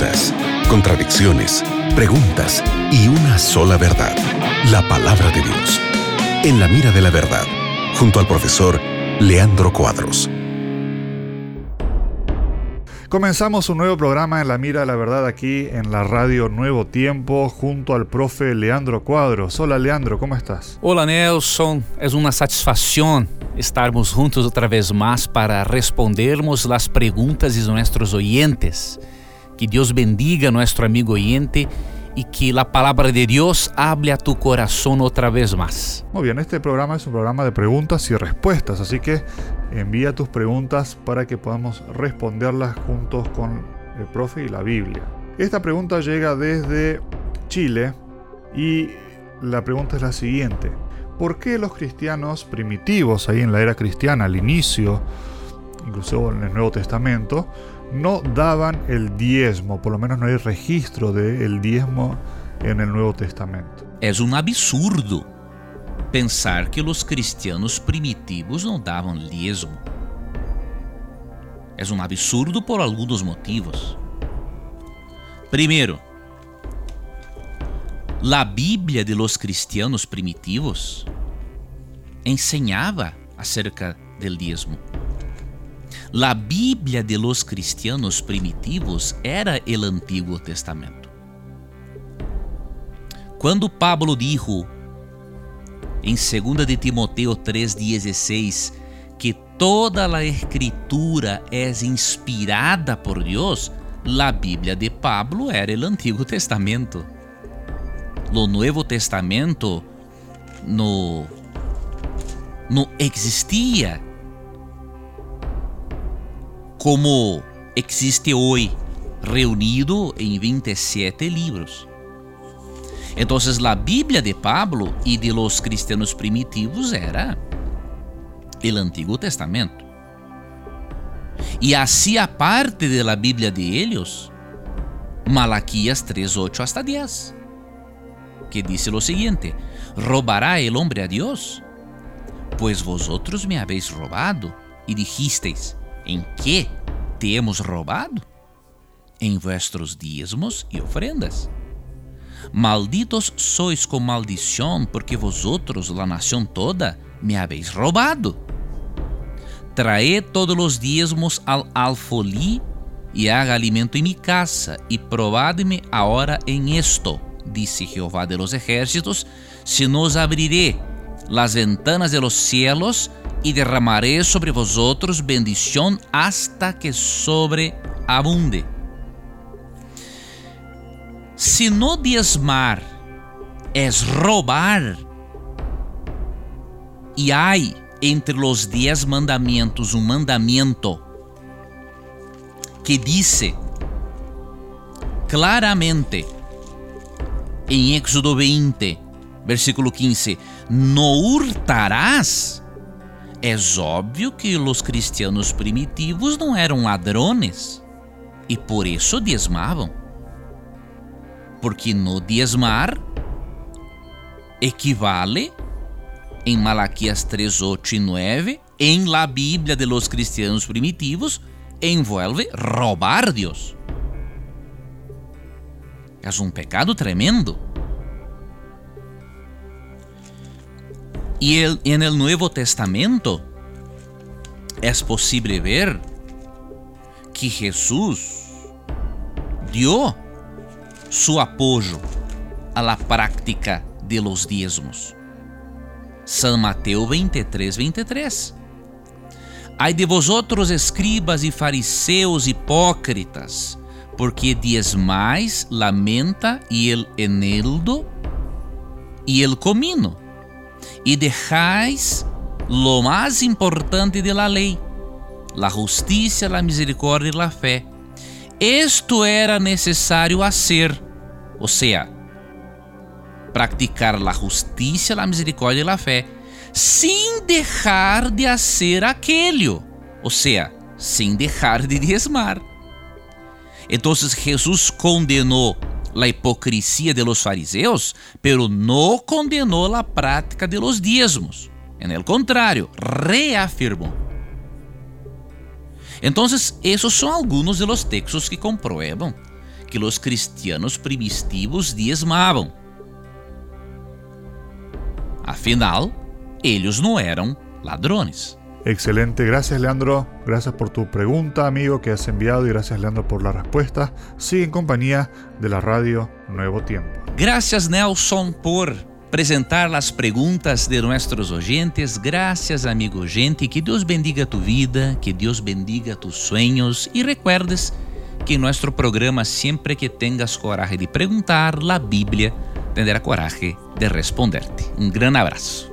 dudas, contradicciones, preguntas y una sola verdad, la palabra de Dios. En la mira de la verdad, junto al profesor Leandro Cuadros. Comenzamos un nuevo programa en la mira de la verdad aquí en la radio Nuevo Tiempo junto al profe Leandro Cuadros. Hola Leandro, ¿cómo estás? Hola Nelson, es una satisfacción estarmos juntos otra vez más para respondermos las preguntas de nuestros oyentes. Que Dios bendiga a nuestro amigo oyente y que la palabra de Dios hable a tu corazón otra vez más. Muy bien, este programa es un programa de preguntas y respuestas, así que envía tus preguntas para que podamos responderlas juntos con el profe y la Biblia. Esta pregunta llega desde Chile y la pregunta es la siguiente. ¿Por qué los cristianos primitivos ahí en la era cristiana, al inicio, incluso en el Nuevo Testamento, no daban el diezmo? Por lo menos no hay registro del diezmo en el Nuevo Testamento. Es un absurdo pensar que os cristianos primitivos não davam dízimo. É um absurdo por alguns motivos. Primeiro, a Bíblia de los cristianos primitivos ensinava acerca del dízimo. A Bíblia de los cristianos primitivos era o Antigo Testamento. Quando Pablo dijo em 2 de Timoteo 3,16 que toda a escritura é inspirada por Deus, a Bíblia de Pablo era o Antigo Testamento. O Novo Testamento no, não existia como existe hoje, reunido em 27 livros. Entonces la Biblia de Pablo y de los cristianos primitivos era el Antiguo Testamento. Y hacía parte de la Biblia de ellos Malaquías 3, 8 hasta 10, que dice lo siguiente, ¿robará el hombre a Dios? Pues vosotros me habéis robado y dijisteis, ¿en qué te hemos robado? En vuestros diezmos y ofrendas. Malditos sois com maldição, porque vosotros, la nación toda, me habéis robado. Traed todos os diezmos al alfolí e haga alimento em mi casa, e probadme ahora en esto, disse Jehová de los ejércitos, se nos abriré las ventanas de los cielos e derramaré sobre vosotros bendición hasta que sobreabunde. Se no diezmar es roubar, e há entre os dez mandamentos um mandamento que diz claramente em Éxodo 20, versículo 15: No hurtarás. É óbvio que os cristianos primitivos não eram ladrones e por isso diezmavam porque no diezmar equivale em Malaquias 3, 8 e 9, em la Bíblia de los cristianos primitivos, envolve roubar Deus. É um pecado tremendo. E el, en el Nuevo Testamento é possível ver que Jesus dio su apoyo a la práctica de los diezmos. San Mateo 23, 23. Ai de vosotros, escribas e fariseus hipócritas, porque diezmais la menta e el eneldo e el comino, e deixais lo mais importante de la lei, la justiça, la misericórdia e la fé. Isto era a ser, ou seja, praticar la justiça, la misericórdia e la fé, sem deixar de fazer aquele, ou seja, sem deixar de diezmar. então Jesus condenou a hipocrisia de los fariseus, pero não condenou a prática de los diezmos. En el contrario, reafirmou Entonces, esos son algunos de los textos que comprueban que os cristianos primitivos diezmavam. Afinal, eles não eram ladrones. Excelente, gracias Leandro, gracias por tu pregunta amigo que has enviado y gracias Leandro por la respuesta. Sigue en compañía de la radio Nuevo Tiempo. Gracias Nelson por apresentar as perguntas de nossos oyentes. Gracias amigo gente, que Deus bendiga tu vida, que Deus bendiga tus sueños e recuerdes que em nosso programa sempre que tengas coragem de perguntar, a Bíblia tendrá coragem de responderte. Um grande abraço.